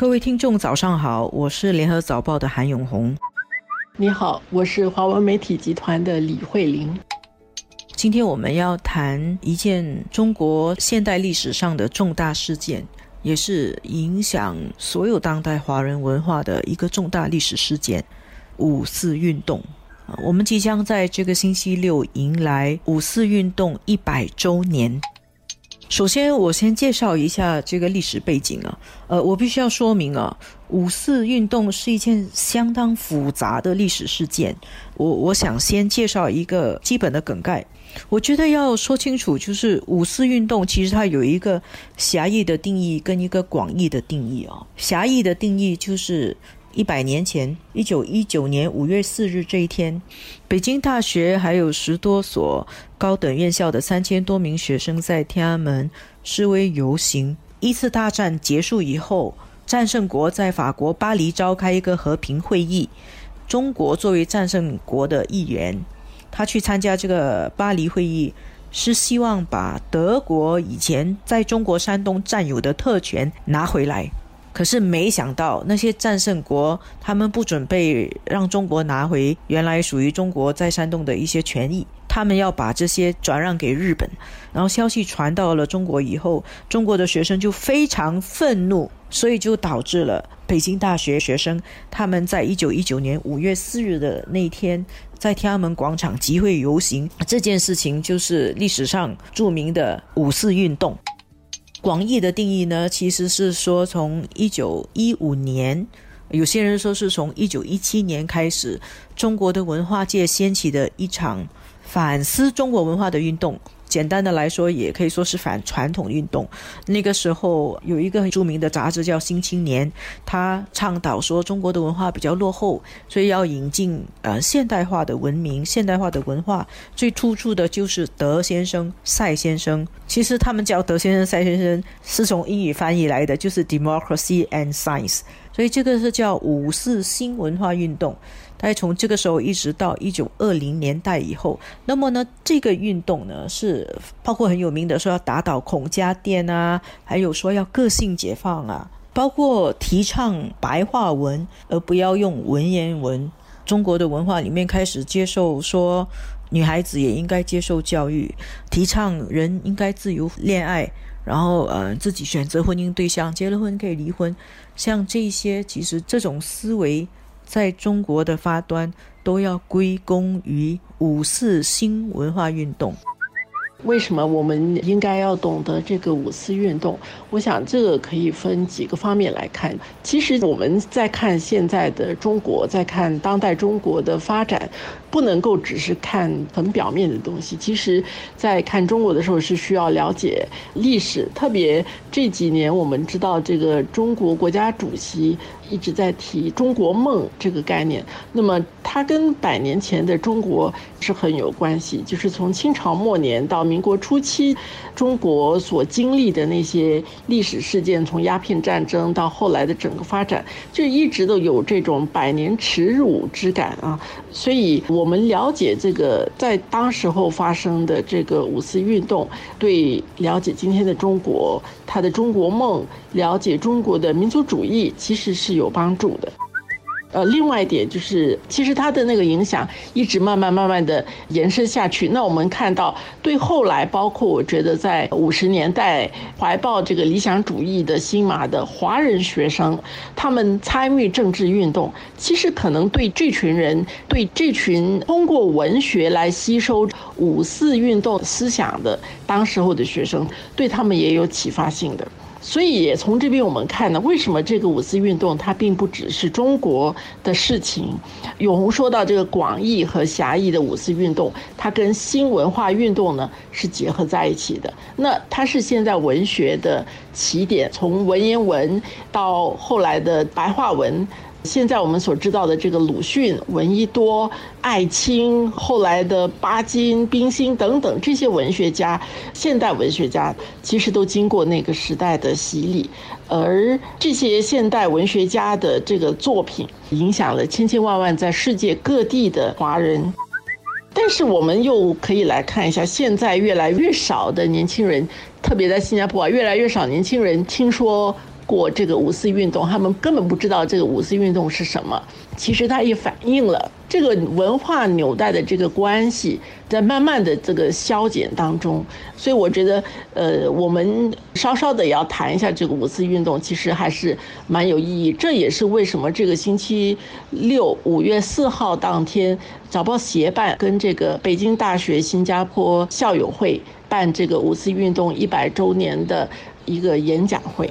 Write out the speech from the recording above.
各位听众，早上好，我是联合早报的韩永红。你好，我是华文媒体集团的李慧玲。今天我们要谈一件中国现代历史上的重大事件，也是影响所有当代华人文化的一个重大历史事件——五四运动。我们即将在这个星期六迎来五四运动一百周年。首先，我先介绍一下这个历史背景啊。呃，我必须要说明啊，五四运动是一件相当复杂的历史事件。我我想先介绍一个基本的梗概。我觉得要说清楚，就是五四运动其实它有一个狭义的定义跟一个广义的定义啊。狭义的定义就是。一百年前，一九一九年五月四日这一天，北京大学还有十多所高等院校的三千多名学生在天安门示威游行。一次大战结束以后，战胜国在法国巴黎召开一个和平会议。中国作为战胜国的一员，他去参加这个巴黎会议，是希望把德国以前在中国山东占有的特权拿回来。可是没想到，那些战胜国他们不准备让中国拿回原来属于中国在山东的一些权益，他们要把这些转让给日本。然后消息传到了中国以后，中国的学生就非常愤怒，所以就导致了北京大学学生他们在一九一九年五月四日的那天在天安门广场集会游行。这件事情就是历史上著名的五四运动。广义的定义呢，其实是说从一九一五年，有些人说是从一九一七年开始，中国的文化界掀起的一场反思中国文化的运动。简单的来说，也可以说是反传统运动。那个时候有一个很著名的杂志叫《新青年》，他倡导说中国的文化比较落后，所以要引进呃现代化的文明、现代化的文化。最突出的就是德先生、赛先生。其实他们叫德先生、赛先生是从英语翻译来的，就是 Democracy and Science。所以这个是叫五四新文化运动。大概从这个时候一直到一九二零年代以后，那么呢，这个运动呢是包括很有名的说要打倒孔家店啊，还有说要个性解放啊，包括提倡白话文而不要用文言文。中国的文化里面开始接受说女孩子也应该接受教育，提倡人应该自由恋爱，然后呃自己选择婚姻对象，结了婚可以离婚。像这些，其实这种思维。在中国的发端，都要归功于五四新文化运动。为什么我们应该要懂得这个五四运动？我想这个可以分几个方面来看。其实我们在看现在的中国，在看当代中国的发展，不能够只是看很表面的东西。其实，在看中国的时候，是需要了解历史。特别这几年，我们知道这个中国国家主席。一直在提中国梦这个概念，那么它跟百年前的中国是很有关系。就是从清朝末年到民国初期，中国所经历的那些历史事件，从鸦片战争到后来的整个发展，就一直都有这种百年耻辱之感啊。所以，我们了解这个在当时候发生的这个五四运动，对了解今天的中国，它的中国梦，了解中国的民族主义，其实是。有帮助的，呃，另外一点就是，其实它的那个影响一直慢慢慢慢的延伸下去。那我们看到，对后来，包括我觉得在五十年代怀抱这个理想主义的新马的华人学生，他们参与政治运动，其实可能对这群人，对这群通过文学来吸收五四运动思想的当时候的学生，对他们也有启发性的。所以也从这边我们看呢，为什么这个五四运动它并不只是中国的事情？永红说到这个广义和狭义的五四运动，它跟新文化运动呢是结合在一起的。那它是现在文学的起点，从文言文到后来的白话文。现在我们所知道的这个鲁迅、闻一多、艾青，后来的巴金、冰心等等这些文学家，现代文学家其实都经过那个时代的洗礼，而这些现代文学家的这个作品，影响了千千万万在世界各地的华人。但是我们又可以来看一下，现在越来越少的年轻人，特别在新加坡啊，越来越少年轻人听说。过这个五四运动，他们根本不知道这个五四运动是什么。其实它也反映了这个文化纽带的这个关系在慢慢的这个消减当中。所以我觉得，呃，我们稍稍的也要谈一下这个五四运动，其实还是蛮有意义。这也是为什么这个星期六五月四号当天，早报协办跟这个北京大学新加坡校友会办这个五四运动一百周年的一个演讲会。